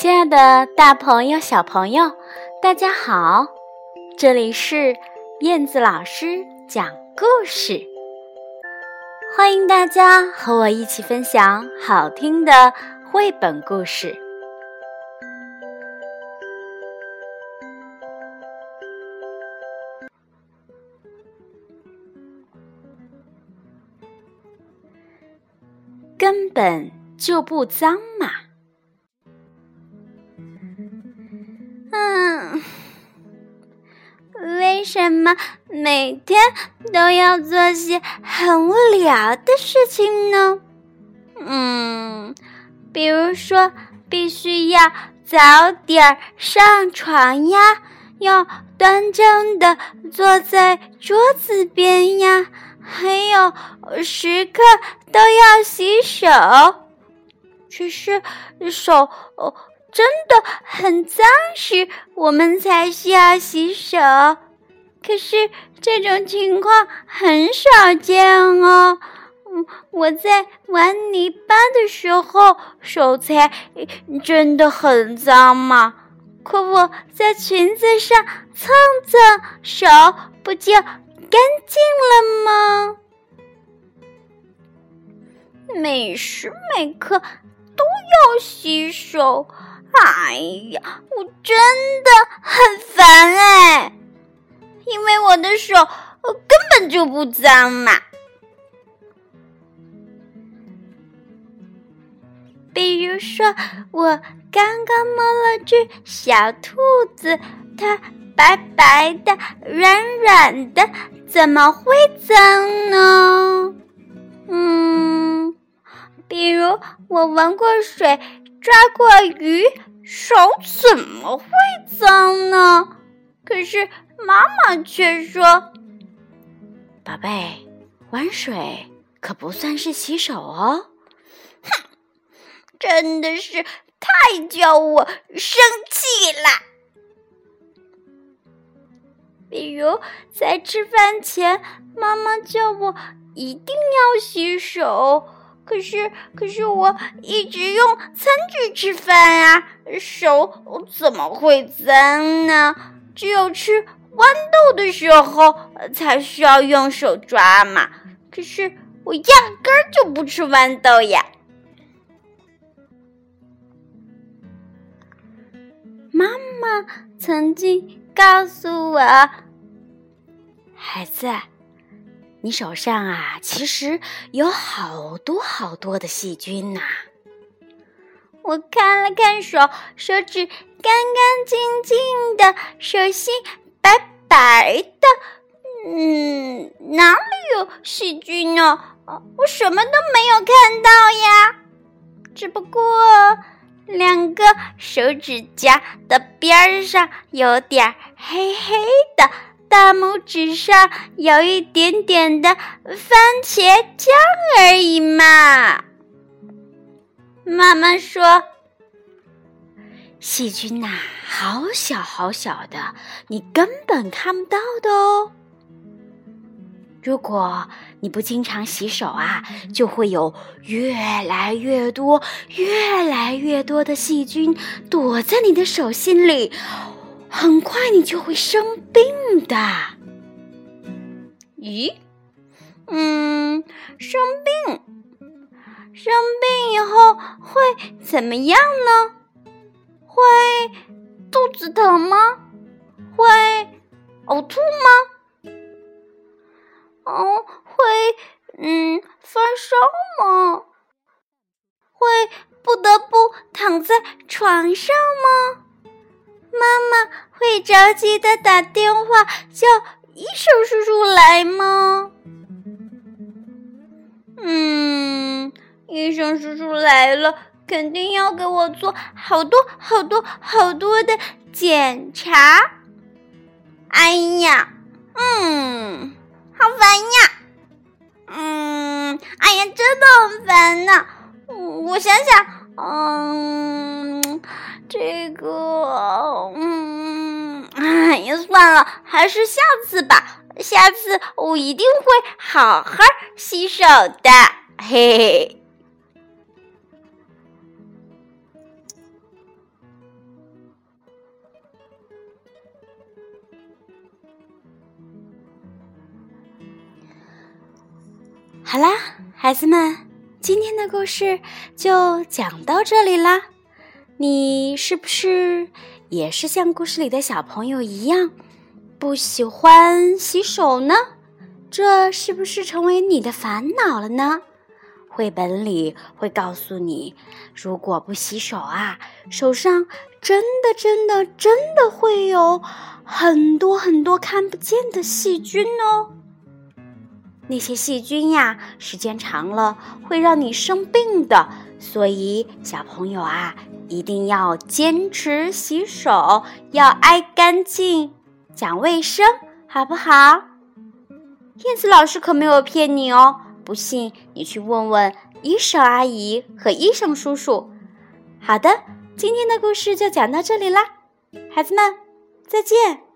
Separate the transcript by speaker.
Speaker 1: 亲爱的大朋友、小朋友，大家好！这里是燕子老师讲故事，欢迎大家和我一起分享好听的绘本故事。根本就不脏嘛！
Speaker 2: 为什么每天都要做些很无聊的事情呢？嗯，比如说必须要早点上床呀，要端正的坐在桌子边呀，还有时刻都要洗手。只是手哦真的很脏时，我们才需要洗手。可是这种情况很少见哦。嗯，我在玩泥巴的时候手才真的很脏嘛。可我在裙子上蹭蹭手，不就干净了吗？每时每刻都要洗手，哎呀，我真的很烦哎。手根本就不脏嘛。比如说，我刚刚摸了只小兔子，它白白的、软软的，怎么会脏呢？嗯，比如我闻过水、抓过鱼，手怎么会脏呢？可是。妈妈却说：“
Speaker 1: 宝贝，玩水可不算是洗手哦。”
Speaker 2: 哼，真的是太叫我生气了。比如在吃饭前，妈妈叫我一定要洗手，可是可是我一直用餐具吃饭啊，手怎么会脏呢？只有吃。豌豆的时候才需要用手抓嘛，可是我压根儿就不吃豌豆呀。妈妈曾经告诉我，
Speaker 1: 孩子，你手上啊，其实有好多好多的细菌呐。
Speaker 2: 我看了看手，手指干干净净的，手心。白的，嗯，哪里有细菌呢？我什么都没有看到呀。只不过两个手指甲的边上有点黑黑的，大拇指上有一点点的番茄酱而已嘛。妈妈说。
Speaker 1: 细菌呐，好小好小的，你根本看不到的哦。如果你不经常洗手啊，就会有越来越多、越来越多的细菌躲在你的手心里，很快你就会生病的。
Speaker 2: 咦？嗯，生病，生病以后会怎么样呢？会肚子疼吗？会呕吐吗？哦，会嗯发烧吗？会不得不躺在床上吗？妈妈会着急的打电话叫医生叔叔来吗？嗯，医生叔叔来了。肯定要给我做好多好多好多的检查。哎呀，嗯，好烦呀，嗯，哎呀，真的很烦呐。我想想，嗯，这个，嗯，哎呀，算了，还是下次吧。下次我一定会好好洗手的，嘿嘿。好啦，孩子们，今天的故事就讲到这里啦。你是不是也是像故事里的小朋友一样，不喜欢洗手呢？这是不是成为你的烦恼了呢？绘本里会告诉你，如果不洗手啊，手上真的、真的、真的会有很多很多看不见的细菌哦。那些细菌呀，时间长了会让你生病的。所以，小朋友啊，一定要坚持洗手，要爱干净，讲卫生，好不好？燕子老师可没有骗你哦，不信你去问问医生阿姨和医生叔叔。好的，今天的故事就讲到这里啦，孩子们再见。